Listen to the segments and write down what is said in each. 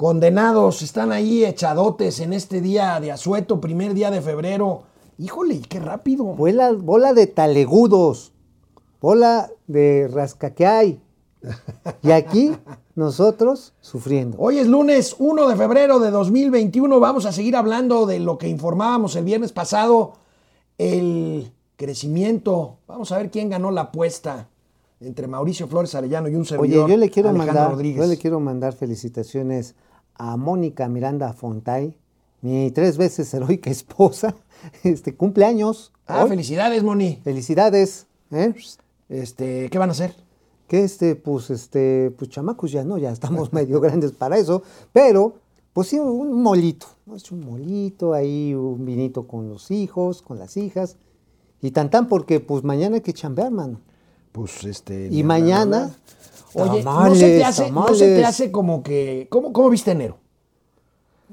condenados están ahí echadotes en este día de asueto, primer día de febrero. Híjole, qué rápido. Bola, bola de talegudos, bola de rasca que hay. Y aquí nosotros sufriendo. Hoy es lunes 1 de febrero de 2021. Vamos a seguir hablando de lo que informábamos el viernes pasado, el crecimiento. Vamos a ver quién ganó la apuesta entre Mauricio Flores Arellano y un servidor. Oye, yo le quiero Alejandro mandar, Rodríguez. yo le quiero mandar felicitaciones a Mónica Miranda Fontay, mi tres veces heroica esposa. Este cumpleaños. Ah, hoy. felicidades, Moni. Felicidades. ¿eh? Este, ¿qué van a hacer? que este, pues, este, pues chamacos ya no, ya estamos medio grandes para eso, pero, pues sí, un molito, ¿no? Es un molito ahí, un vinito con los hijos, con las hijas, y tan tan porque, pues, mañana hay que chambear, mano. Pues este. Y mañana, Oye, no se te tamales, hace, no se te tamales. hace como que. ¿Cómo, cómo viste enero?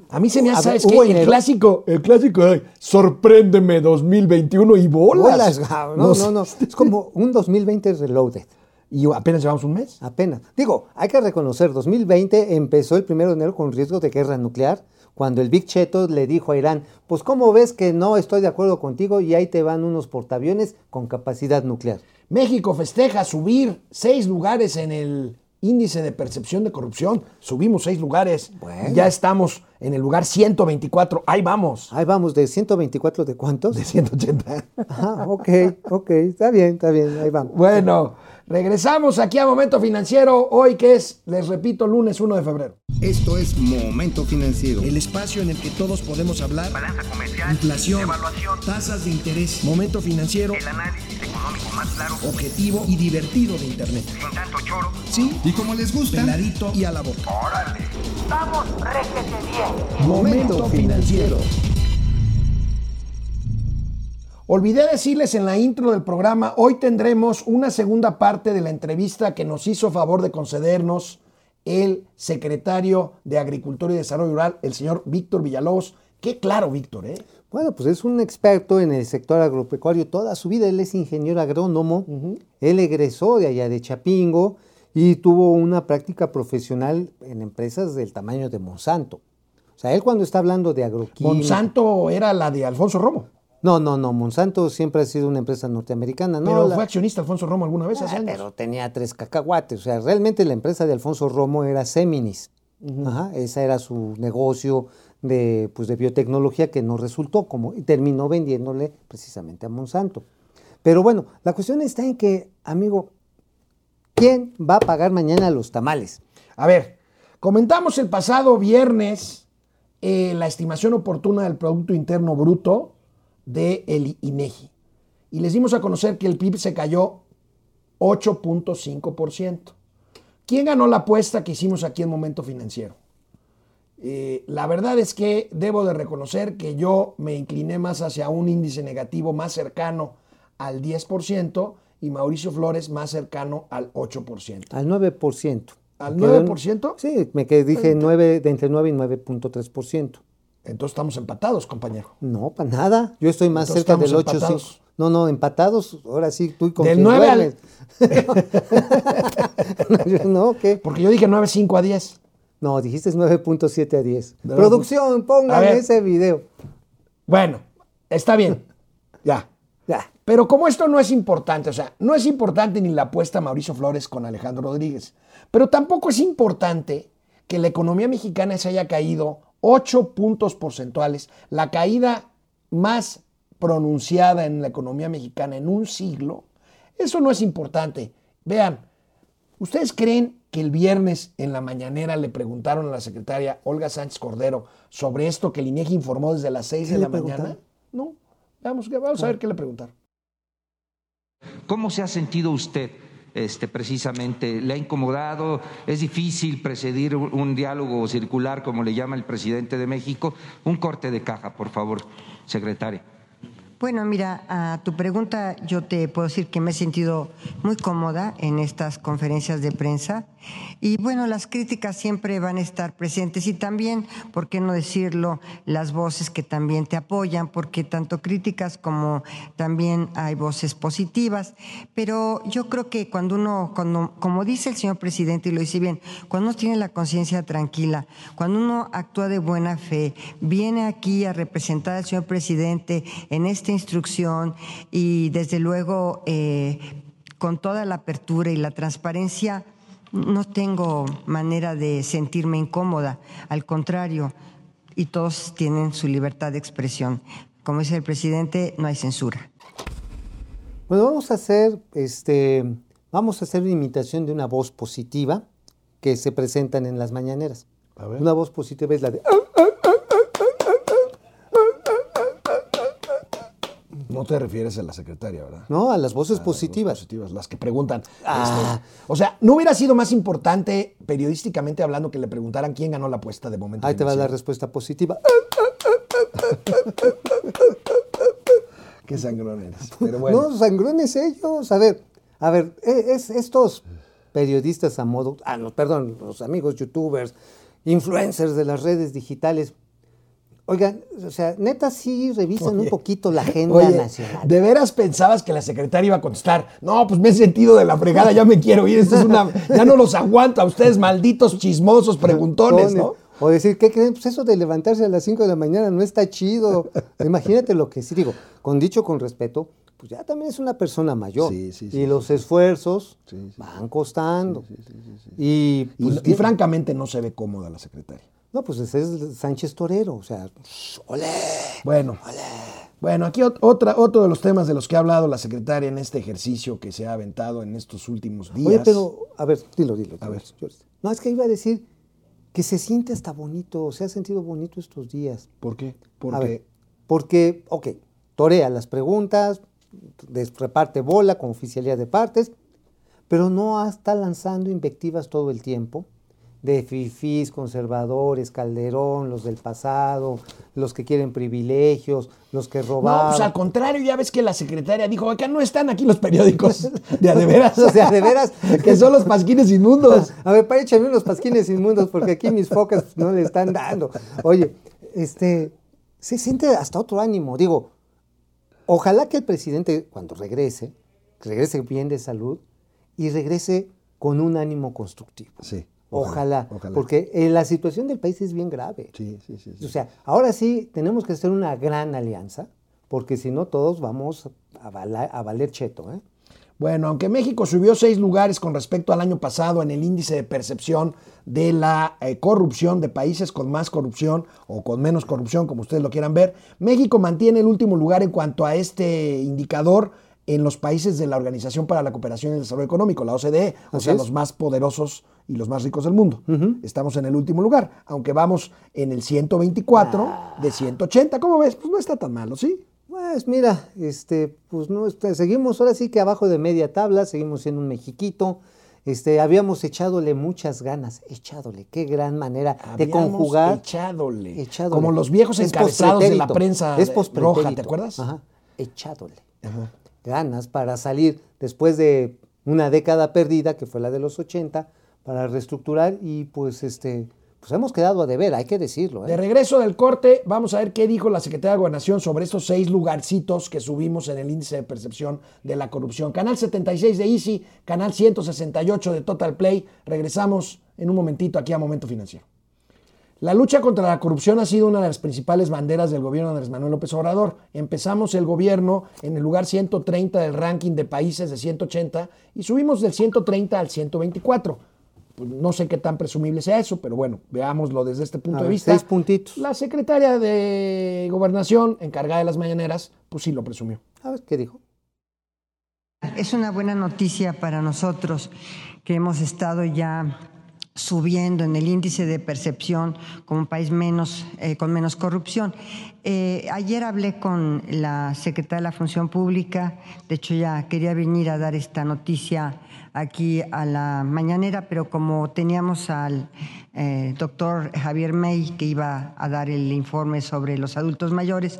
A mí se me hace, ver, ¿sabes hubo qué? El enero. clásico, el clásico, ay, sorpréndeme 2021 y bolas. Bolas, ah, no, no, no, es como un 2020 reloaded. Y apenas llevamos un mes. Apenas. Digo, hay que reconocer, 2020 empezó el 1 de enero con riesgo de guerra nuclear, cuando el Big Cheto le dijo a Irán, pues ¿cómo ves que no estoy de acuerdo contigo y ahí te van unos portaaviones con capacidad nuclear? México festeja subir seis lugares en el índice de percepción de corrupción. Subimos seis lugares. Bueno. Ya estamos en el lugar 124. Ahí vamos. Ahí vamos, de 124 de cuántos? De 180. Ajá, ok, ok, está bien, está bien, ahí vamos. Bueno, regresamos aquí a Momento Financiero. Hoy que es, les repito, lunes 1 de febrero. Esto es Momento Financiero. El espacio en el que todos podemos hablar. balanza comercial, Inflación, evaluación, tasas de interés, momento financiero, el análisis económico más claro, objetivo y divertido de Internet. sin tanto choro. Sí, Y como les gusta, peladito y a la boca. ¡Órale! ¡Vamos, réjete bien! Momento financiero. Olvidé decirles en la intro del programa, hoy tendremos una segunda parte de la entrevista que nos hizo favor de concedernos el secretario de Agricultura y Desarrollo Rural, el señor Víctor Villalobos. Qué claro, Víctor, ¿eh? Bueno, pues es un experto en el sector agropecuario toda su vida, él es ingeniero agrónomo, él egresó de allá de Chapingo y tuvo una práctica profesional en empresas del tamaño de Monsanto. O sea, él cuando está hablando de agroquímica... Monsanto era la de Alfonso Romo, No, no, no, Monsanto siempre ha sido una empresa norteamericana, ¿no? pero la- fue accionista Alfonso Romo alguna vez hace Ah, años. pero tenía tres cacahuates. O sea, realmente la empresa de Alfonso Romo era Seminis. Ajá, ese era su negocio de, pues, de biotecnología que no resultó como y terminó vendiéndole precisamente a Monsanto. Pero bueno, la cuestión está en que, amigo, ¿quién va a pagar mañana los tamales? A ver, comentamos el pasado viernes eh, la estimación oportuna del Producto Interno Bruto del INEGI. Y les dimos a conocer que el PIB se cayó 8.5%. ¿Quién ganó la apuesta que hicimos aquí en Momento Financiero? Eh, la verdad es que debo de reconocer que yo me incliné más hacia un índice negativo más cercano al 10% y Mauricio Flores más cercano al 8%. Al 9%. ¿Al Me quedó en- 9%? Sí, me quedé, dije 9, de entre 9 y 9.3%. Entonces estamos empatados, compañero. No, para nada. Yo estoy más Entonces cerca del estamos 8. empatados. No, no, empatados. Ahora sí, tú y con Del quien 9 al- no, ¿qué? Porque yo dije 9, 5 a 10. No, dijiste 9.7 a 10. No, Producción, pongan ese video. Bueno, está bien. ya. Ya. Pero como esto no es importante, o sea, no es importante ni la apuesta Mauricio Flores con Alejandro Rodríguez, pero tampoco es importante que la economía mexicana se haya caído 8 puntos porcentuales, la caída más pronunciada en la economía mexicana en un siglo. Eso no es importante. Vean, ¿ustedes creen que el viernes en la mañanera le preguntaron a la secretaria Olga Sánchez Cordero sobre esto que el INEGI informó desde las 6 ¿Qué de la mañana? No. Vamos, vamos a ver qué le preguntaron. ¿Cómo se ha sentido usted este, precisamente? ¿Le ha incomodado? ¿Es difícil precedir un, diálogo circular, como le llama el presidente de México? Un corte de caja, por favor, secretaria. Bueno, mira, a tu pregunta yo te puedo decir que me he sentido muy cómoda en estas conferencias de prensa. Y bueno, las críticas siempre van a estar presentes. Y también, ¿por qué no decirlo?, las voces que también te apoyan, porque tanto críticas como también hay voces positivas, pero yo creo que cuando uno, cuando, como dice el señor presidente y lo dice bien, cuando uno tiene la conciencia tranquila, cuando uno actúa de buena fe, viene aquí a representar al señor presidente en esta instrucción y desde luego eh, con toda la apertura y la transparencia, no tengo manera de sentirme incómoda, al contrario, y todos tienen su libertad de expresión. Como dice el presidente, no hay censura. Bueno, vamos a hacer, este, vamos a hacer una imitación de una voz positiva que se presentan en las mañaneras. Una voz positiva es la de... No te refieres a la secretaria, ¿verdad? No, a las voces A las positivas. positivas, las que preguntan. Ah. este, o sea, ¿no hubiera sido más importante, periodísticamente hablando, que le preguntaran quién ganó la apuesta de momento? Ahí te va la respuesta positiva. Qué sangrón eres. Pero bueno. No, sangrones ellos. A ver, a ver, e- es, estos periodistas a modo, ah, no, perdón, los amigos youtubers, influencers de las redes digitales. Oigan, o sea, neta sí revisan un poquito la agenda Oye, nacional. ¿de veras pensabas que la secretaria iba a contestar? No, pues me he sentido de la fregada, ya me quiero ir. Esto es una, ya no los aguanto a ustedes, malditos chismosos, preguntones, ¿no? O decir, ¿qué creen? Pues eso de levantarse a las 5 de la mañana no está chido. Imagínate lo que sí digo. Con dicho con respeto, pues ya también es una persona mayor. Sí, sí, sí, y los esfuerzos van costando. Y, pues, y francamente no se ve cómoda la secretaria. No, pues ese es Sánchez Torero. O sea, ¡olé! Bueno, bueno, aquí ot- otra, otro de los temas de los que ha hablado la secretaria en este ejercicio que se ha aventado en estos últimos días. Oye, pero, a ver, dilo, dilo. A ver. No, es que iba a decir que se siente hasta bonito, se ha sentido bonito estos días. ¿Por qué? A Porque ver, porque, ok, torea las preguntas, reparte bola con oficialidad de partes, pero no está lanzando invectivas todo el tiempo de fifís, conservadores, Calderón, los del pasado, los que quieren privilegios, los que No, robaban. pues al contrario, ya ves que la secretaria dijo, acá no están aquí los periódicos de a de veras. O sea, de veras. que son los pasquines inmundos. A ver, para échame unos pasquines inmundos porque aquí mis focas no le están dando. Oye, este, se siente hasta otro ánimo. Digo, ojalá que el presidente, cuando regrese, regrese bien de salud y regrese con un ánimo constructivo. Sí. Ojalá, ojalá. porque eh, la situación del país es bien grave. Sí, sí, sí. sí. O sea, ahora sí tenemos que hacer una gran alianza, porque si no todos vamos a valer cheto. ¿eh? Bueno, aunque México subió seis lugares con respecto al año pasado en el índice de percepción de la eh, corrupción de países con más corrupción o con menos corrupción, como ustedes lo quieran ver, México mantiene el último lugar en cuanto a este indicador en los países de la Organización para la Cooperación y el Desarrollo Económico, la OCDE, o Así sea, es. los más poderosos y los más ricos del mundo. Estamos en el último lugar, aunque vamos en el 124 de 180. ¿Cómo ves? Pues no está tan malo, ¿sí? Pues mira, este, pues no, este, seguimos ahora sí que abajo de media tabla, seguimos siendo un mexiquito. Este, habíamos echadole muchas ganas, echadole, qué gran manera de conjugar. Echadole. echadole. Como los viejos encabezados de la prensa es roja, ¿te acuerdas? Ajá, echadole. Ganas para salir después de una década perdida, que fue la de los 80, para reestructurar y pues este, pues hemos quedado a deber, hay que decirlo. ¿eh? De regreso del corte, vamos a ver qué dijo la Secretaría de Gobernación sobre estos seis lugarcitos que subimos en el índice de percepción de la corrupción. Canal 76 de Easy, canal 168 de Total Play. Regresamos en un momentito aquí a Momento Financiero. La lucha contra la corrupción ha sido una de las principales banderas del gobierno de Andrés Manuel López Obrador. Empezamos el gobierno en el lugar 130 del ranking de países de 180 y subimos del 130 al 124. Pues no sé qué tan presumible sea eso, pero bueno, veámoslo desde este punto A de ver, vista. seis puntitos. La secretaria de Gobernación, encargada de las mañaneras, pues sí lo presumió. A ver, ¿qué dijo? Es una buena noticia para nosotros que hemos estado ya subiendo en el índice de percepción como un país menos, eh, con menos corrupción. Eh, ayer hablé con la secretaria de la Función Pública, de hecho ya quería venir a dar esta noticia aquí a la mañanera, pero como teníamos al eh, doctor Javier May que iba a dar el informe sobre los adultos mayores,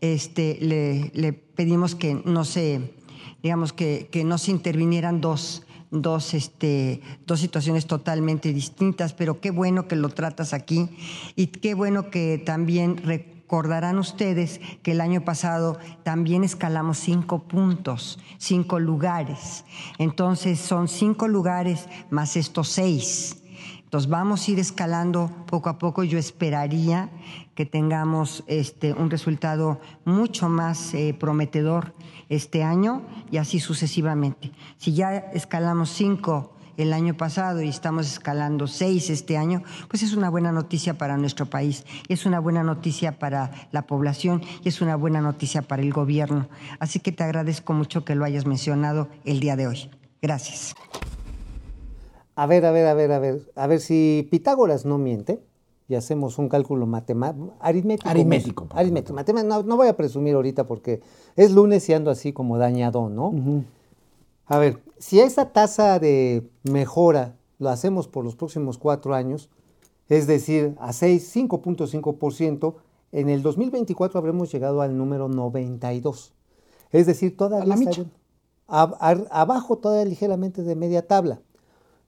este, le, le pedimos que no se, digamos que, que no se intervinieran dos dos, este, dos situaciones totalmente distintas, pero qué bueno que lo tratas aquí y qué bueno que también recordarán ustedes que el año pasado también escalamos cinco puntos, cinco lugares. Entonces son cinco lugares más estos seis. Entonces vamos a ir escalando poco a poco. Yo esperaría que tengamos este, un resultado mucho más eh, prometedor este año y así sucesivamente. Si ya escalamos cinco el año pasado y estamos escalando seis este año, pues es una buena noticia para nuestro país, es una buena noticia para la población y es una buena noticia para el gobierno. Así que te agradezco mucho que lo hayas mencionado el día de hoy. Gracias. A ver, a ver, a ver, a ver, a ver si Pitágoras no miente y hacemos un cálculo matemático, aritmético. Aritmético, Aritmético. matemático. No, no voy a presumir ahorita porque es lunes y ando así como dañado, ¿no? A ver, si esa tasa de mejora lo hacemos por los próximos cuatro años, es decir, a 6, 5.5%, en el 2024 habremos llegado al número 92. Es decir, todavía A la micha. ab- abajo todavía ligeramente de media tabla.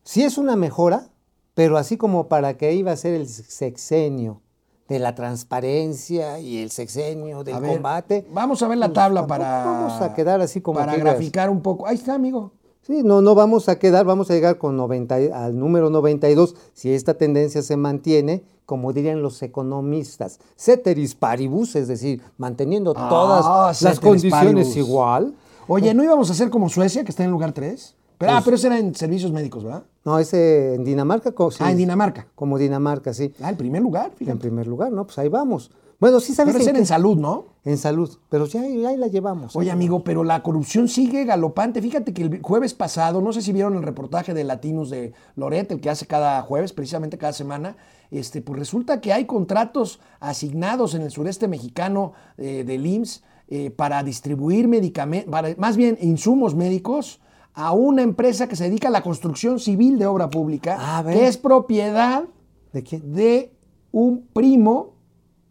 Sí es una mejora, pero así como para que iba a ser el sexenio de la transparencia y el sexenio del ver, combate. Vamos a ver la pues tabla para. Vamos a quedar así como Para graficar un poco. Ahí está, amigo. Sí, no, no vamos a quedar, vamos a llegar con 90, y- al número 92 si esta tendencia se mantiene, como dirían los economistas, ceteris paribus, es decir, manteniendo Ah, todas las condiciones paribus. igual. Oye, ¿no íbamos a hacer como Suecia, que está en el lugar 3? Pero, ah, Pues- pero ese era en servicios médicos, ¿verdad? No, ese en Dinamarca. sí, Ah, en Dinamarca. Como Dinamarca, sí. Ah, el primer lugar, En fíjate. primer lugar, ¿no? Pues ahí vamos. Bueno, sí sabes Pero ese en era en salud, ¿no? en salud, pero ya ahí, la llevamos. Oye, amigo, pero la corrupción sigue galopante. Fíjate que el jueves pasado, no sé si vieron el reportaje de Latinos de Loret, el que hace cada jueves, precisamente cada semana, este, pues resulta que hay contratos asignados en el sureste mexicano eh, del IMSS eh, para distribuir medicamentos, más bien insumos médicos a una empresa que se dedica a la construcción civil de obra pública, A ver. que es propiedad ¿De quién? de un primo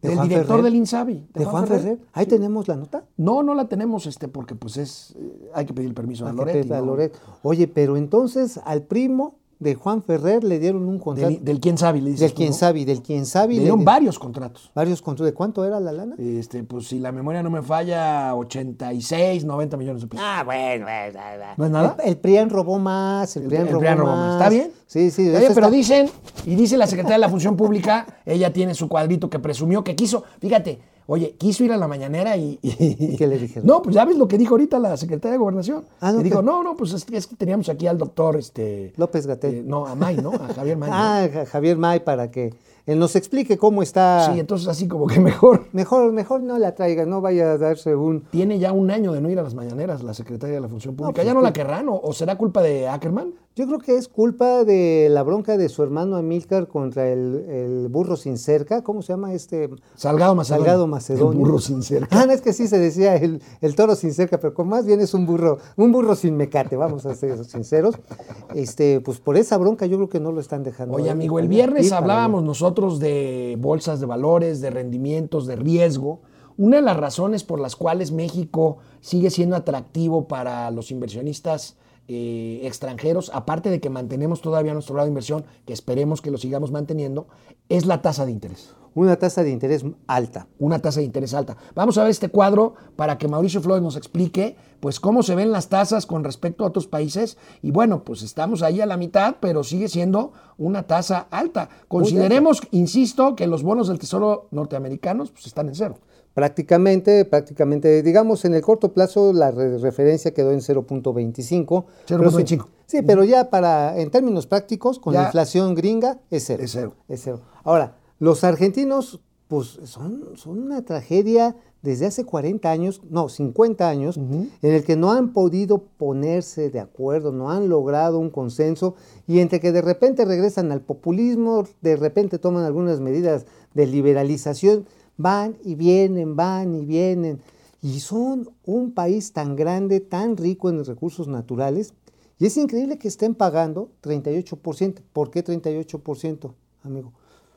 ¿De del Juan director Ferrer? del INSABI. ¿De Juan Ferrer? Ahí tenemos la nota. No, no la tenemos, este, porque pues es, eh, hay que pedir permiso a Ah, Loretti, pesa ¿no? Loret. Oye, pero entonces al primo de Juan Ferrer le dieron un contrato. Del, del quién sabe, le dices del tú, ¿no? sabe, del quien sabe. Le dieron di- varios contratos. Varios contratos. ¿De cuánto era la lana? Este, pues si la memoria no me falla, 86, 90 millones de pesos. Ah, bueno, bueno, ¿No es nada? El, el PRIAN robó más, el, El- PRIAN robó más. ¿Está bien? Sí, sí. Oye, pero está- dicen, y dice la secretaria de la Función Pública, ella tiene su cuadrito que presumió que quiso, fíjate, oye, quiso ir a la mañanera y... y- qué le dijeron? No, pues ya ves lo que dijo ahorita la secretaria de Gobernación. Ah, no, dijo, no, no, pues es que, es que teníamos aquí al doctor, este... López Gatell. eh, no, a May, ¿no? A Javier May. Ah, Ja- Javier May, para que él nos explique cómo está. Sí, entonces así como que mejor. Mejor, mejor no la traiga, no vaya a darse un. Tiene ya un año de no ir a las mañaneras la secretaria de la Función Pública. pues ¿Ya no la que- querrán? ¿O, o será culpa de Ackerman? Yo creo que es culpa de la bronca de su hermano Amílcar contra el, el burro sin cerca. ¿Cómo se llama este? Salgado Macedonio. Salgado Macedonio. El burro sin cerca. Ah, no, es que sí se decía el, el toro sin cerca, pero con más bien es un burro, un burro sin mecate, vamos a ser sinceros. Este, pues por esa bronca yo creo que no lo están dejando. Oye, amigo, el viernes hablábamos nosotros de bolsas de valores, de rendimientos, de riesgo. Una de las razones por las cuales México sigue siendo atractivo para los inversionistas eh, extranjeros, aparte de que mantenemos todavía nuestro lado de inversión, que esperemos que lo sigamos manteniendo, es la tasa de interés. Una tasa de interés alta. una tasa de interés alta. Vamos a ver este cuadro para que Mauricio Flores nos explique pues cómo se ven las tasas con respecto a otros países y bueno, pues estamos ahí a la mitad, pero sigue siendo una tasa alta. Consideremos, insisto, que los bonos del Tesoro norteamericanos pues están en cero. Prácticamente, prácticamente, digamos, en el corto plazo la re- referencia quedó en 0.25. Pero sí- 0.25. Sí, pero ya para, en términos prácticos, con Ya. la inflación gringa, es cero. Es cero. Es cero. Ahora, los argentinos, pues son, son una tragedia desde hace 40 años, no, 50 años, en el que no han podido ponerse de acuerdo, no han logrado un consenso, y entre que de repente regresan al populismo, de repente toman algunas medidas de liberalización, van y vienen, van y vienen, y son un país tan grande, tan rico en recursos naturales, Y es increíble que estén pagando 38%. ¿Por qué 38%, amigo?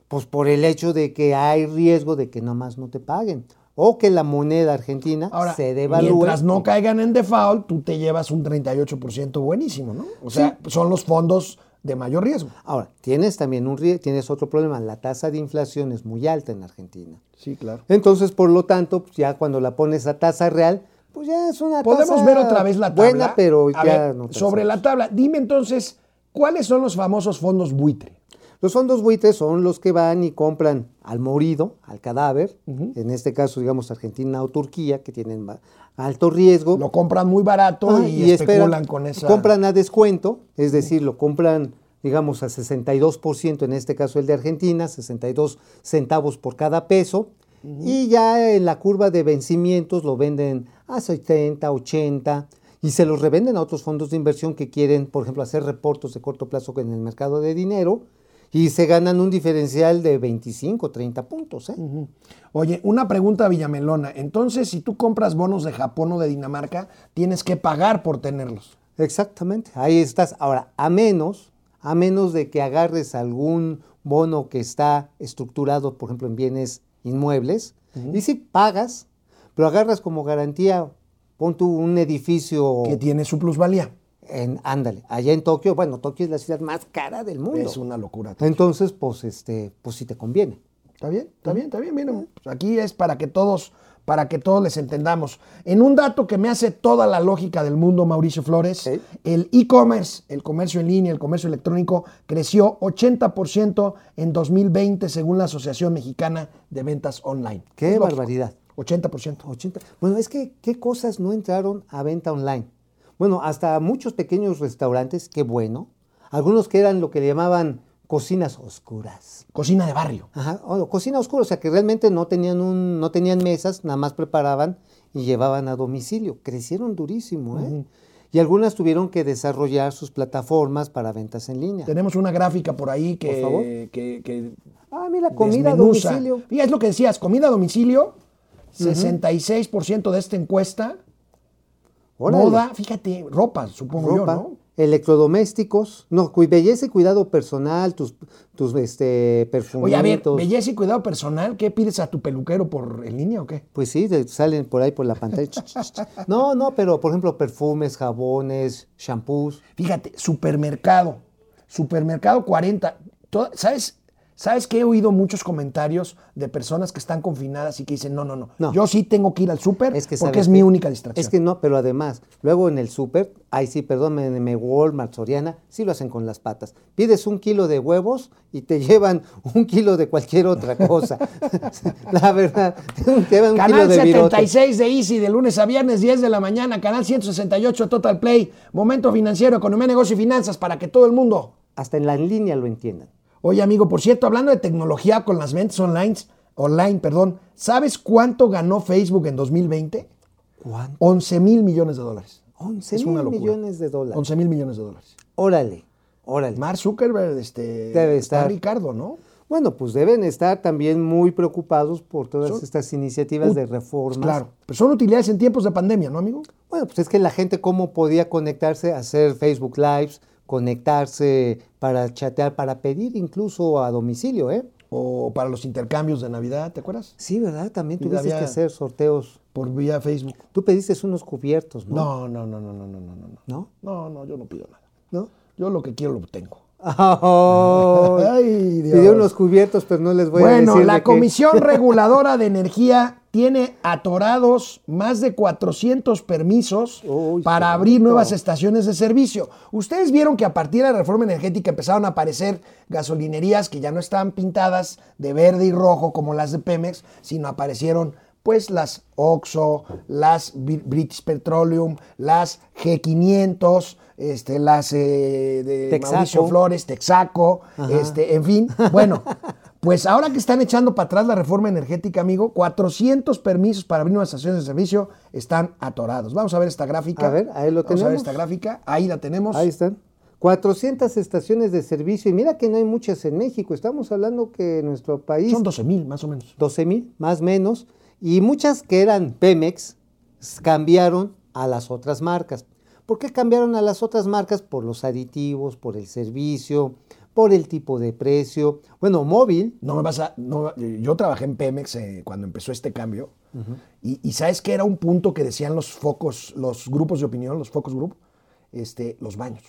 Pues por el hecho de que hay riesgo de que nomás no te paguen. O que la moneda argentina Ahora, se devalúe. mientras no caigan en default, tú te llevas un 38% buenísimo, ¿no? O sea, son los fondos de mayor riesgo. Ahora, tienes también un tienes otro problema. La tasa de inflación es muy alta en Argentina. Sí, claro. Entonces, por lo tanto, pues ya cuando la pones a tasa real, pues ya es una Podemos tasa ver otra vez la tabla. buena, pero A ya ver, no sobre la tabla, dime entonces, ¿cuáles son los famosos fondos buitre? Los fondos buitres son los que van y compran al morido, al cadáver, en este caso, digamos, Argentina o Turquía, que tienen alto riesgo. Lo compran muy barato Ah, y, especulan esperan- con esa. Compran a descuento, es decir, lo compran, digamos, a 62%, en este caso el de Argentina, 62 centavos por cada peso, y ya en la curva de vencimientos lo venden a 70, 80, y se los revenden a otros fondos de inversión que quieren, por ejemplo, hacer reportos de corto plazo en el mercado de dinero, y se ganan un diferencial de 25, 30 puntos. ¿eh? Oye, una pregunta Villamelona. Entonces, si tú compras bonos de Japón o de Dinamarca, tienes que pagar por tenerlos. Exactamente, ahí estás. Ahora, a menos, a menos de que agarres algún bono que está estructurado, por ejemplo, en bienes inmuebles, y si pagas, pero agarras como garantía, pon tú un edificio Que tiene su plusvalía. En, ándale, allá en Tokio, bueno, Tokio es la ciudad más cara del mundo. Es una locura. Entonces, pues, este, pues sí te conviene. ¿Está bien? ¿Está bien? ¿Está bien? Miren, pues aquí es para que todos, para que todos les entendamos. En un dato que me hace toda la lógica del mundo, Mauricio Flores, el e-commerce, el comercio en línea, el comercio electrónico, creció 80% en 2020 según la Asociación Mexicana de Ventas Online. ¡Qué barbaridad! 80%. 80. Bueno, es que, ¿qué cosas no entraron a venta online? Bueno, hasta muchos pequeños restaurantes, qué bueno. Algunos que eran lo que le llamaban cocinas oscuras. Cocina de barrio. Ajá, o cocina oscura, o sea que realmente no tenían, un, no tenían mesas, nada más preparaban y llevaban a domicilio. Crecieron durísimo, ¿eh? Y algunas tuvieron que desarrollar sus plataformas para ventas en línea. Tenemos una gráfica por ahí que, Por favor. que, que Ah, mira, comida a domicilio. Y es lo que decías, comida a domicilio, 66% de esta encuesta. Órale. Moda, fíjate, ropa, supongo ropa, yo, ¿no? electrodomésticos, no, belleza y cuidado personal, tus, tus este, perfumitos. Oye, a ver, belleza y cuidado personal, ¿qué pides a tu peluquero por en línea o qué? Pues sí, te salen por ahí por la pantalla. No, no, pero por ejemplo, perfumes, jabones, shampoos. Fíjate, supermercado, supermercado 40. Toda- ¿Sabes? ¿Sabes que he oído muchos comentarios de personas que están confinadas y que dicen, no, no, no, No. yo sí tengo que ir al súper Es que porque ¿sabes es mi única distracción. Es que no, pero además, luego en el súper, ahí sí, perdónenme, Walmart, Soriana, sí lo hacen con las patas. Pides un kilo de huevos y te llevan un kilo de cualquier otra cosa. la verdad, te llevan un kilo Canal de virote. 76 de Easy, de lunes a viernes, 10 de la mañana. Canal 168 Total Play. Momento financiero, economía, negocio y finanzas para que todo el mundo. Hasta en la línea lo entiendan. Oye, amigo, por cierto, hablando de tecnología con las ventas online, online, perdón, ¿sabes cuánto ganó Facebook en 2020? ¿Cuánto? 11 mil millones de dólares. 11 Es una mil millones de dólares. 11 mil millones de dólares. Órale, órale. Mark Zuckerberg, este, Debe está estar. Ricardo, ¿no? Bueno, pues deben estar también muy preocupados por todas Son- estas iniciativas de reformas. Claro, pero son utilidades en tiempos de pandemia, ¿no, amigo? Bueno, pues es que la gente cómo podía conectarse, hacer Facebook Lives, conectarse para chatear, para pedir incluso a domicilio, ¿eh? O para los intercambios de Navidad, ¿te acuerdas? Sí, ¿verdad? También tuviste que hacer sorteos. Por vía Facebook. Tú pediste unos cubiertos, ¿no? No, no, no, no, no, no, no, no. ¿No? No, no, yo no pido nada. ¿No? Yo lo que quiero lo obtengo. Ay, Ay, Dios. Pidió unos cubiertos, pero no les voy a Bueno, decir. la de qué. Comisión Reguladora de Energía tiene atorados más de 400 permisos Uy, para abrir nuevas estaciones de servicio. Ustedes vieron que a partir de la reforma energética empezaron a aparecer gasolinerías que ya no estaban pintadas de verde y rojo como las de Pemex, sino aparecieron pues las Oxxo, las Br- British Petroleum, las G500, este, las eh, de Texaco. Mauricio Flores, Texaco, este, en fin. Bueno, pues ahora que están echando para atrás la reforma energética, amigo, 400 permisos para abrir nuevas estaciones de servicio están atorados. Vamos a ver esta gráfica. A ver, ahí lo Vamos a ver tenemos. esta gráfica. Ahí la tenemos. Ahí están. 400 estaciones de servicio. Y mira que no hay muchas en México. Estamos hablando que nuestro país. Son 12 mil, más o menos. 12 mil, más o menos, y muchas que eran Pemex cambiaron a las otras marcas. ¿Por qué cambiaron a las otras marcas? Por los aditivos, por el servicio, por el tipo de precio. Bueno, móvil, No me vas a. no, yo trabajé en Pemex eh, cuando empezó este cambio. y, y sabes que era un punto que decían los focos, los grupos de opinión, los focus group, este, los baños.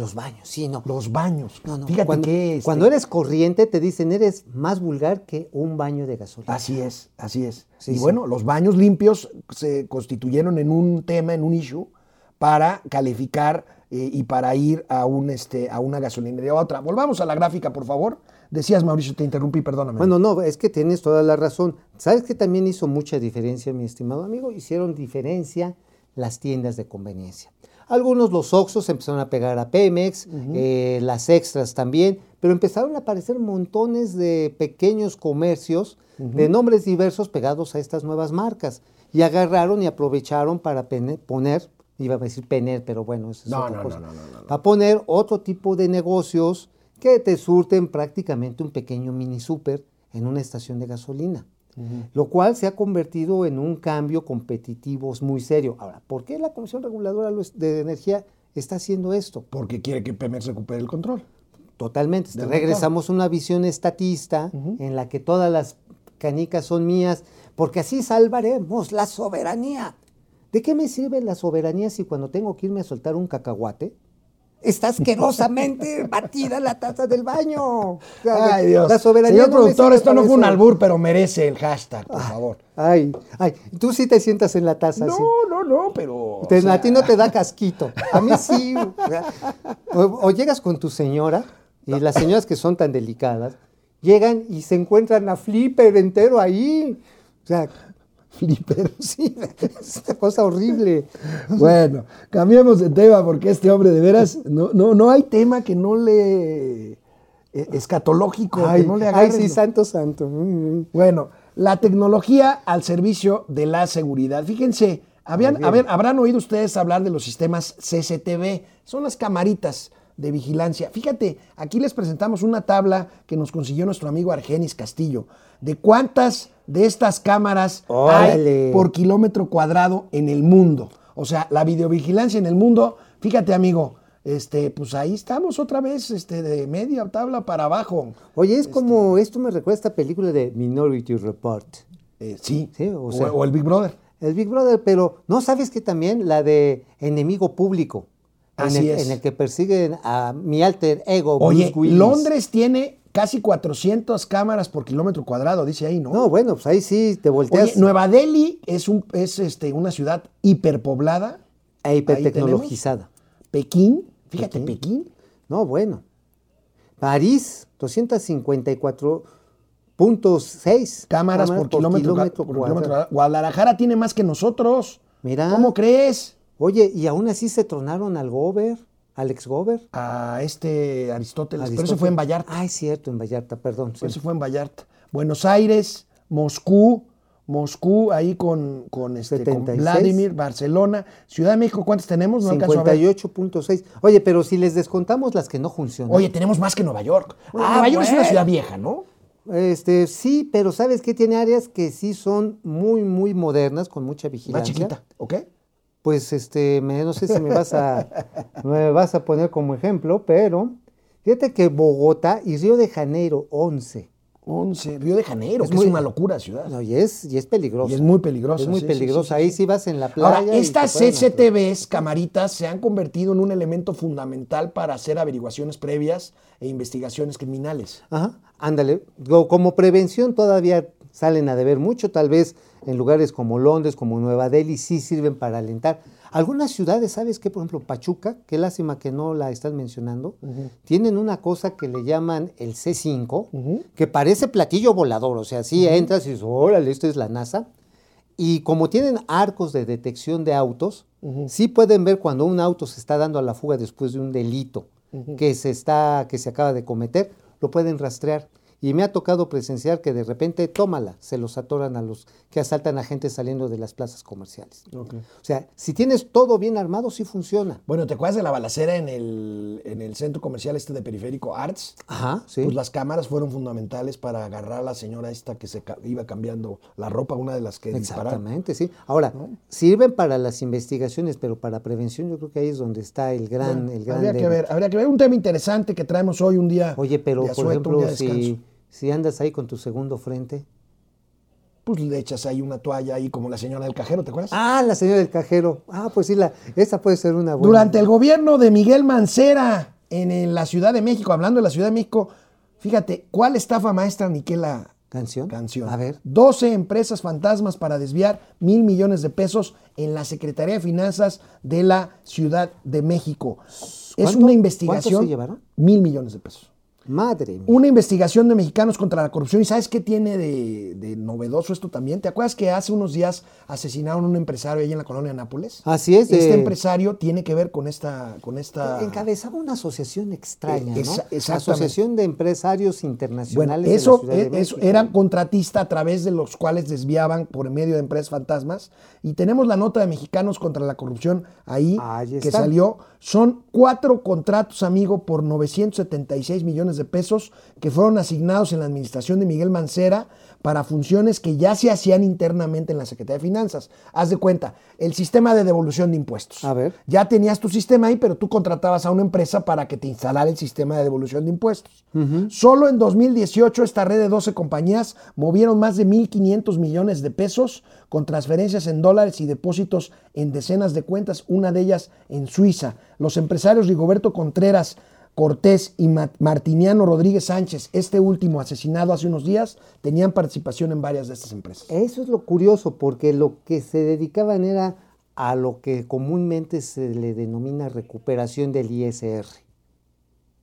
Los baños, sí, no. Los baños. No, no, Fíjate cuando, que. este, cuando eres corriente te dicen eres más vulgar que un baño de gasolina. Así es, así es. Sí, y sí. bueno, los baños limpios se constituyeron en un tema, en un issue, para calificar eh, y para ir a, un, este, a una gasolinería a otra. Volvamos a la gráfica, por favor. Decías, Mauricio, te interrumpí, perdóname. Bueno, no, es que tienes toda la razón. ¿Sabes que también hizo mucha diferencia, mi estimado amigo? Hicieron diferencia las tiendas de conveniencia. Algunos, los Oxxos, empezaron a pegar a Pemex, eh, las extras también, pero empezaron a aparecer montones de pequeños comercios de nombres diversos pegados a estas nuevas marcas. Y agarraron y aprovecharon para poner, iba a decir pener, pero bueno, eso es No, otra no, cosa. no, no, no, no. Para poner otro tipo de negocios que te surten prácticamente un pequeño mini super en una estación de gasolina. Lo cual se ha convertido en un cambio competitivo muy serio. Ahora, ¿por qué la Comisión Reguladora de Energía está haciendo esto? Porque quiere que Pemex recupere el control. Totalmente. Regresamos a una visión estatista en la que todas las canicas son mías, porque así salvaremos la soberanía. ¿De qué me sirve la soberanía si cuando tengo que irme a soltar un cacahuate está asquerosamente batida la taza del baño? O sea, Ay, Dios. La soberanía Señor no productor, esto no fue un albur, pero merece el hashtag, por favor. Ay, ay, tú sí te sientas en la taza. No, no, no, pero. Te- sea, a ti no te da casquito. A mí sí. o, sea, o- o llegas con tu señora, y las señoras que son tan delicadas, llegan y se encuentran a Flipper entero ahí. O sea, Flipper. sí, es una cosa horrible. Bueno, cambiemos de tema porque este hombre de veras, no, no, no hay tema que no le. eh, escatológico, Ay, que no le ay, agarre. sí, santo, santo. Mm, mm. Bueno, la tecnología al servicio de la seguridad. Fíjense, habían, a ver, habrán oído ustedes hablar de los sistemas CCTV, son las camaritas de vigilancia. Fíjate, aquí les presentamos una tabla que nos consiguió nuestro amigo Argenis Castillo, de cuántas de estas cámaras hay por kilómetro cuadrado en el mundo. O sea, la videovigilancia en el mundo, fíjate amigo, este, pues ahí estamos otra vez, este, de media tabla para abajo. Oye, es como, esto me recuerda a esta película de Minority Report. Eh, sí, Sí, o sea- o el Big Brother. El Big Brother, pero ¿no sabes que también la de Enemigo Público? En Así el, es. en el que persiguen a mi alter ego, Oye, Bruce. Londres tiene casi 400 cámaras por kilómetro cuadrado, dice ahí, ¿no? No, bueno, pues ahí sí te volteas Oye, Nueva Delhi es, un, es este, una ciudad hiperpoblada. e hipertecnologizada. Pekín, fíjate, Pekín. Pekín. No, bueno. París, 254.6 Cámaras, por, kilómetro, cua- por cuadrado. kilómetro cuadrado. Guadalajara tiene más que nosotros. Mira. ¿Cómo crees? Oye, y aún así se tronaron al Gober, al ex Gober. A este Aristóteles, pero eso fue en Vallarta. Ah, es cierto, en Vallarta, perdón. sí. Pero eso fue en Vallarta. Buenos Aires, Moscú, Moscú ahí con, con, este, con 76. Vladimir, Barcelona, Ciudad de México, ¿cuántas tenemos? No alcanzo a ver. 58.6. Oye, pero si les descontamos las que no funcionan. Oye, tenemos más que Nueva York. Bueno, Ah, Nueva York es una ciudad vieja, ¿no? Este, sí, pero ¿sabes qué? Tiene áreas que sí son muy, muy modernas, con mucha Más vigilancia. chiquita, ¿ok? Pues este, me- no sé si me vas a me vas a poner como ejemplo, pero fíjate que Bogotá y Río de Janeiro 11. 11, Río de Janeiro, Es que muy- es una locura ciudad. No, y es y es peligroso. Y es muy peligrosa, Es muy sí, sí, peligrosa. sí, sí, Ahí sí. vas en la playa. Ahora, estas CCTVs, camaritas, se han convertido en un elemento fundamental para hacer averiguaciones previas e investigaciones criminales. Ajá, ándale. Como prevención todavía salen a deber mucho, tal vez en lugares como Londres, como Nueva Delhi, sí sirven para alentar. Algunas ciudades, ¿sabes qué? Por ejemplo, Pachuca, qué lástima que no la están mencionando, tienen una cosa que le llaman el C5, que parece platillo volador, o sea, sí entras y dices, órale, esto es la NASA. Y como tienen arcos de detección de autos, sí pueden ver cuando un auto se está dando a la fuga después de un delito que se está que se acaba de cometer, lo pueden rastrear Y me ha tocado presenciar que de repente, tómala, se los atoran a los que asaltan a gente saliendo de las plazas comerciales. O sea, si tienes todo bien armado, sí funciona. Bueno, ¿te acuerdas de la balacera en el, en el centro comercial este de Periférico Arts? Ajá, sí. Pues las cámaras fueron fundamentales para agarrar a la señora esta que se iba cambiando la ropa, una de las que dispararon. Exactamente, sí. Ahora, sirven para las investigaciones, pero para prevención yo creo que ahí es donde está el gran, el gran Habría que ver, habría que ver un tema interesante que traemos hoy un día. Oye, pero de por asueto, un ejemplo, día de descanso. si, si andas ahí con tu segundo frente. Pues le echas ahí una toalla ahí como la señora del cajero, ¿te acuerdas? Ah, la señora del cajero. Ah, pues sí, la, esa puede ser una buena. Durante el gobierno de Miguel Mancera en, en la Ciudad de México, hablando de la Ciudad de México, fíjate, ¿cuál estafa maestra ni qué la ¿Canción? canción? A ver. 12 empresas fantasmas para desviar mil millones de pesos en la Secretaría de Finanzas de la Ciudad de México. Es una investigación. ¿Cuánto se llevaron? Mil millones de pesos. Madre mía. Una investigación de mexicanos contra la corrupción. ¿Y sabes qué tiene de, de novedoso esto también? ¿Te acuerdas que hace unos días asesinaron a un empresario ahí en la colonia Nápoles? Así es, de- Este empresario tiene que ver con esta... Con esta... Encabezaba una asociación extraña, Eh, ¿no? Asociación de Empresarios Bueno, Internacionales. de la eso, de eh, eso México. eran contratistas a través de los cuales desviaban por medio de empresas fantasmas. Y tenemos la nota de Mexicanos contra la Corrupción ahí, Ahí que salió. Son cuatro contratos, amigo, por 976 millones de pesos que fueron asignados en la administración de Miguel Mancera para funciones que ya se hacían internamente en la Secretaría de Finanzas. Haz de cuenta, el sistema de devolución de impuestos. A ver. Ya tenías tu sistema ahí, pero tú contratabas a una empresa para que te instalara el sistema de devolución de impuestos. Solo en 2018 esta red de 12 compañías movieron más de 1.500 millones de pesos con transferencias en dólares y depósitos en decenas de cuentas, una de ellas en Suiza. Los empresarios Rigoberto Contreras Cortés y Ma- Martiniano Rodríguez Sánchez, este último asesinado hace unos días, tenían participación en varias de estas empresas. Eso es lo curioso, porque lo que se dedicaban era a lo que comúnmente se le denomina recuperación del ISR.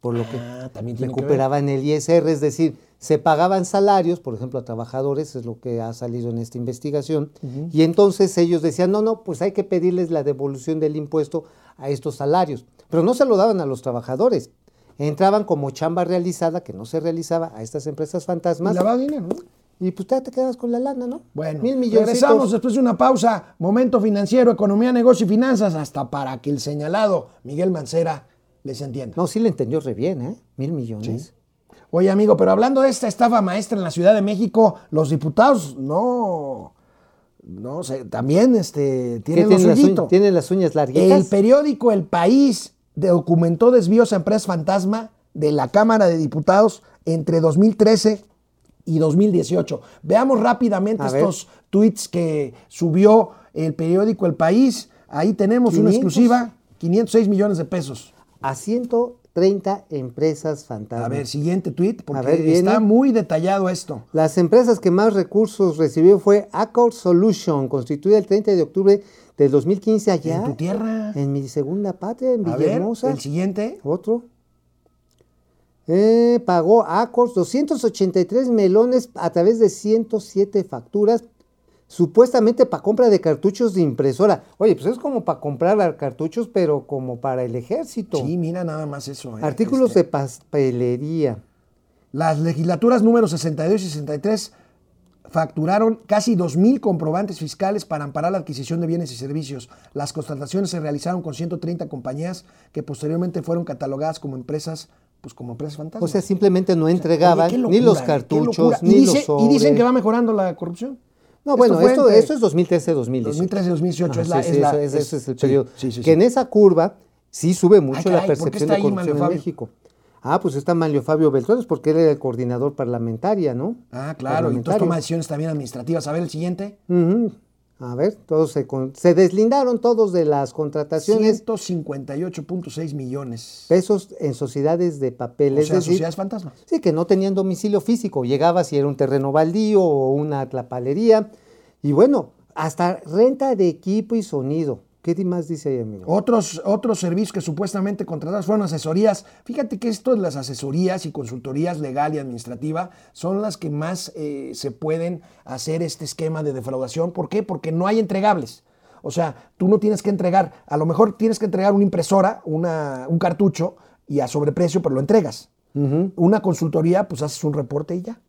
Por lo que Ah, también ver. recuperaban el ISR, es decir, se pagaban salarios, por ejemplo, a trabajadores, es lo que ha salido en esta investigación, y entonces ellos decían, no, no, pues hay que pedirles la devolución del impuesto a estos salarios, pero no se lo daban a los trabajadores, entraban como chamba realizada, que no se realizaba a estas empresas Y fantasmas, lavado de dinero, ¿no? y pues ya te quedas con la lana, ¿no? Bueno, Mil millones. regresamos después de una pausa. Momento financiero, economía, negocio y finanzas, hasta para que el señalado Miguel Mancera les entienda. No, sí le entendió re bien, ¿eh? Mil millones. Oye, amigo, pero hablando de esta estafa maestra en la Ciudad de México, los diputados no. No sé, también este, ¿Qué tienen tiene, las suyito. uñas, tiene las uñas El larguitas? periódico El País documentó desvíos a empresas fantasma de la Cámara de Diputados entre 2013 y 2018. Veamos rápidamente A ver. estos tweets que subió el periódico El País. Ahí tenemos una 500. exclusiva, 506 millones de pesos. A 130 empresas fantasmas. A ver, siguiente tweet, porque ver, está muy detallado esto. Las empresas que más recursos recibió fue Accord Solution, constituida el 30 de octubre del 2015 allá. En tu tierra. En mi segunda patria, en A ver, Villahermosa. el siguiente. Otro. Eh, pagó Accord 283 melones a través de 107 facturas, supuestamente para compra de cartuchos de impresora. Oye, pues es como para comprar cartuchos, pero como para el ejército. Sí, mira nada más eso. eh. Artículos Este, de papelería. Las legislaturas números 62 y 63 facturaron casi 2.000 comprobantes fiscales para amparar la adquisición de bienes y servicios. Las constataciones se realizaron con 130 compañías que posteriormente fueron catalogadas como empresas, pues como empresas fantasmas. O sea, simplemente no entregaban Oye, ni los cartuchos, ni y, dice- los sobres. y dicen que va mejorando la corrupción. No, bueno, fue esto, esto es 2013-2018. 2013-2018 es la- sí, es la- es- ese es el periodo. sí, sí, que en esa curva sí sube mucho caray, la ¿por qué percepción de corrupción en? México. Ah, pues está Manlio Fabio Beltrones, porque él era el coordinador parlamentaria, ¿no? Ah, claro, y entonces toma decisiones también administrativas. A ver el siguiente. Ujú. A ver, todos se, con- se deslindaron todos de las contrataciones, 158.6 millones. pesos en sociedades de papel. O es sea, decir, sociedades fantasmas. Sí, que no tenían domicilio físico. Llegabas y era un terreno baldío o una tlapalería. Y bueno, hasta renta de equipo y sonido. ¿Qué más dice ahí, amigo? Otros, otros servicios que supuestamente contratados fueron asesorías. Fíjate que esto de las asesorías y consultorías legal y administrativa son las que más eh, se pueden hacer este esquema de defraudación. ¿Por qué? Porque no hay entregables. O sea, tú no tienes que entregar, a lo mejor tienes que entregar una impresora, una- un cartucho y a sobreprecio, pero lo entregas. Una consultoría, pues haces un reporte y ya.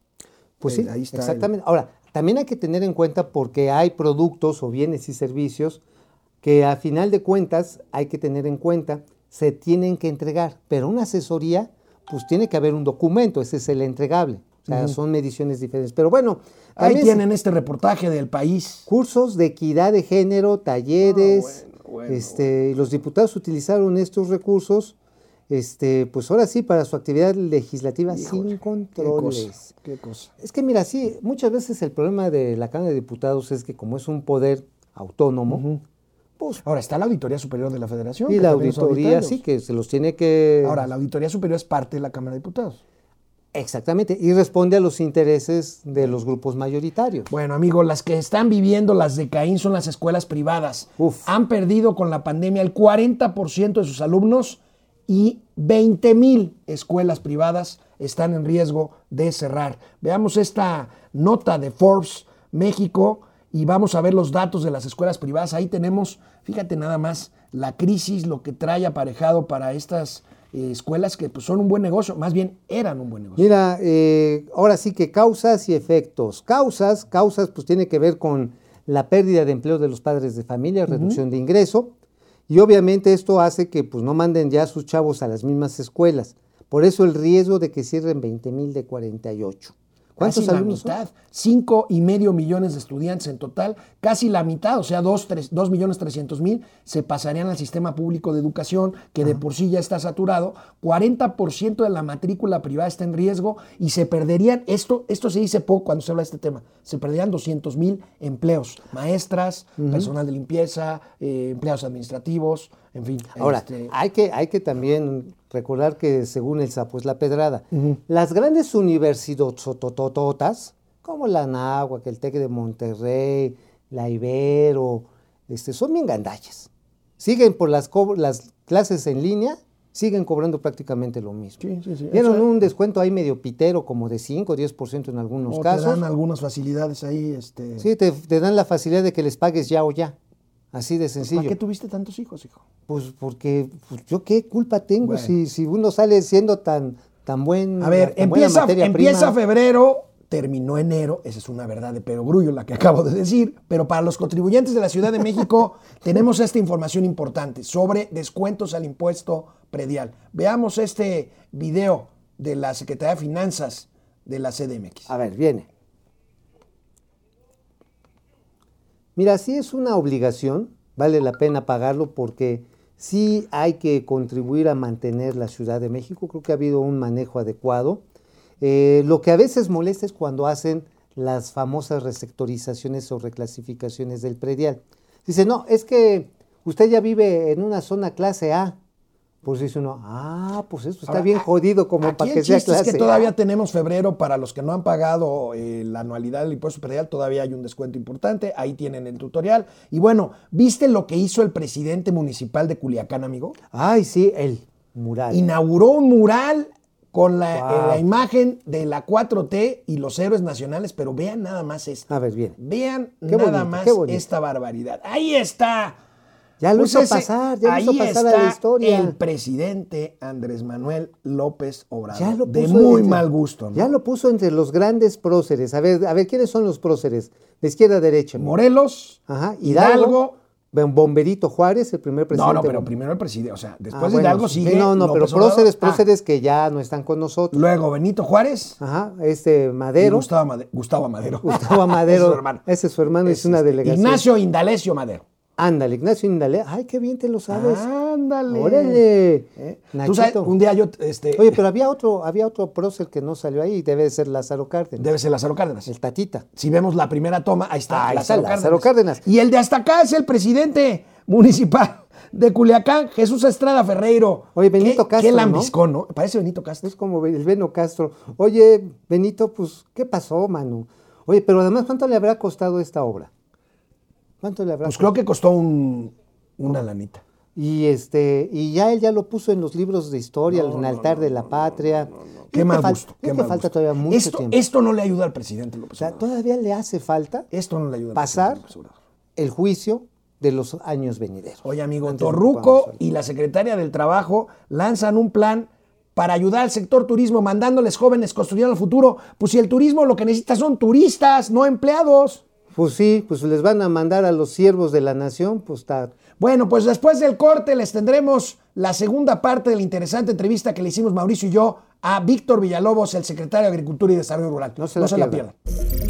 Pues Eh, sí, ahí está el- exactamente. Ahora, también hay que tener en cuenta porque hay productos o bienes y servicios que a final de cuentas hay que tener en cuenta, se tienen que entregar, pero una asesoría, pues tiene que haber un documento, ese es el entregable. O sea, son mediciones diferentes. Pero bueno, Ahí tienen este reportaje del país. cursos de equidad de género, talleres, Ah, bueno, bueno, este, los diputados utilizaron estos recursos, este, pues ahora sí, para su actividad legislativa sin Qué controles. cosa, qué cosa. Es que mira, sí, muchas veces el problema de la Cámara de Diputados es que como es un poder autónomo, pues, Ahora está la Auditoría Superior de la Federación. y la auditoría sí que se los tiene que... Ahora, la Auditoría Superior es parte de la Cámara de Diputados. Exactamente, y responde a los intereses de los grupos mayoritarios. Bueno, amigo, las que están viviendo las de Caín son las escuelas privadas. Uf. Han perdido con la pandemia el 40% de sus alumnos y 20 mil escuelas privadas están en riesgo de cerrar. Veamos esta nota de Forbes México y vamos a ver los datos de las escuelas privadas. Ahí tenemos, fíjate nada más, la crisis, lo que trae aparejado para estas eh, escuelas que pues, son un buen negocio, más bien eran un buen negocio. Mira, eh, ahora sí que causas y efectos. Causas, causas pues tiene que ver con la pérdida de empleo de los padres de familia, reducción de ingreso, y obviamente esto hace que pues no manden ya a sus chavos a las mismas escuelas. Por eso el riesgo de que cierren 20 mil de 48. ¿Cuántos casi la alumnos son? cinco y medio millones de estudiantes en total, casi la mitad, o sea, dos, tres- dos millones trescientos mil se pasarían al sistema público de educación, que de por sí ya está saturado, 40% de la matrícula privada está en riesgo y se perderían, esto, esto se dice poco cuando se habla de este tema, se perderían 200 mil empleos, maestras, personal de limpieza, eh, empleados administrativos, en fin. Ahora, este, hay, que, hay que también recordar que según el sapo es la pedrada. Las grandes universidades como la Náhuac, el TEC de Monterrey, la Ibero, este, son bien gandallas. Siguen por las, las clases en línea, siguen cobrando prácticamente lo mismo. Sí, sí, sí. Dieron un descuento ahí medio pitero, como de 5 o 10% en algunos o te casos. dan algunas facilidades ahí, este, Sí, te, te dan la facilidad de que les pagues ya o ya. Así de sencillo. ¿para qué tuviste tantos hijos, hijo? Pues porque pues, yo qué culpa tengo Bueno. si, si uno sale siendo tan, tan buen. A ver, empieza, empieza prima. febrero, terminó enero, esa es una verdad de perogrullo la que acabo de decir, pero para los contribuyentes de la Ciudad de México tenemos esta información importante sobre descuentos al impuesto predial. Veamos este video de la Secretaría de Finanzas de la CDMX. A ver, viene. Mira, sí es una obligación, vale la pena pagarlo porque sí hay que contribuir a mantener la Ciudad de México. Creo que ha habido un manejo adecuado. Eh, lo que a veces molesta es cuando hacen las famosas resectorizaciones o reclasificaciones del predial. Dice, no, es que usted ya vive en una zona clase A. Pues dice uno, ah, pues esto está Ahora, bien jodido como para que sea chiste clase es que todavía tenemos febrero para los que no han pagado eh, la anualidad del impuesto predial, todavía hay un descuento importante, ahí tienen el tutorial. Y bueno, ¿viste lo que hizo el presidente municipal de Culiacán, amigo? Ay, sí, el mural. inauguró un mural con la, Wow. eh, la imagen de la 4T y los héroes nacionales, pero vean nada más esto. A ver, bien. Vean Qué nada bonito, más esta barbaridad. Ahí está. Ya lo Pues hizo ese- pasar, ya lo hizo pasar a la historia. El presidente Andrés Manuel López Obrador. Ya lo de muy entre- mal gusto. ¿no? Ya lo puso entre los grandes próceres. A ver, a ver, ¿quiénes son los próceres? De izquierda a derecha. Morelos, Ajá, Hidalgo. Hidalgo. Bomberito Juárez, el primer presidente. No, no, pero primero el presidente. O sea, Ah, después de bueno, Hidalgo sigue. No, no, pero López Obrador. próceres, Ah, próceres que ya no están con nosotros. luego Benito Juárez Ajá, este Madero. Gustavo, Made- Gustavo Madero. Gustavo Ese Madero. es su hermano. Ese es su hermano, es una este, delegación. Ignacio Indalecio Madero. Ándale, Ignacio Indale. Ay, qué bien te lo sabes. Ándale. Órale. ¿Eh? Tú Nachito. sabes, un día yo, este, Oye, pero había otro, había otro prócer que no salió ahí, debe de ser Lázaro Cárdenas. debe ser Lázaro Cárdenas. El Tatita. Si vemos la primera toma, ahí está, Ahí Lázaro, está Lázaro Cárdenas. Y el de hasta acá es el presidente municipal de Culiacán, Jesús Estrada Ferreiro. Oye, Benito Qué- Castro, Qué ¿no? lambiscón, ¿no? Parece Benito Castro. Es como el Beno Castro. Oye, Benito, pues, ¿qué pasó, mano? Oye, pero además, ¿cuánto le habrá costado esta obra? ¿Cuánto le habrá Pues creo que costó un, una lanita. Y este, y ya él ya lo puso en los libros de historia, en el altar de la patria. Qué fal- gusto. Qué falta gusto. todavía mucho esto, tiempo. Esto no le ayuda al presidente López o sea, todavía le hace falta Esto no le ayuda pasar el juicio de los años venideros. Oye, amigo, Antes Torruco y la secretaria del Trabajo lanzan un plan para ayudar al sector turismo, mandándoles jóvenes construyendo el futuro. Pues si el turismo lo que necesita son turistas, no empleados. Pues sí, pues les van a mandar a los siervos de la nación, pues está. Bueno, pues después del corte les tendremos la segunda parte de la interesante entrevista que le hicimos Mauricio y yo a Víctor Villalobos, el secretario de Agricultura y Desarrollo Rural. No se la la pierdan. pierdan.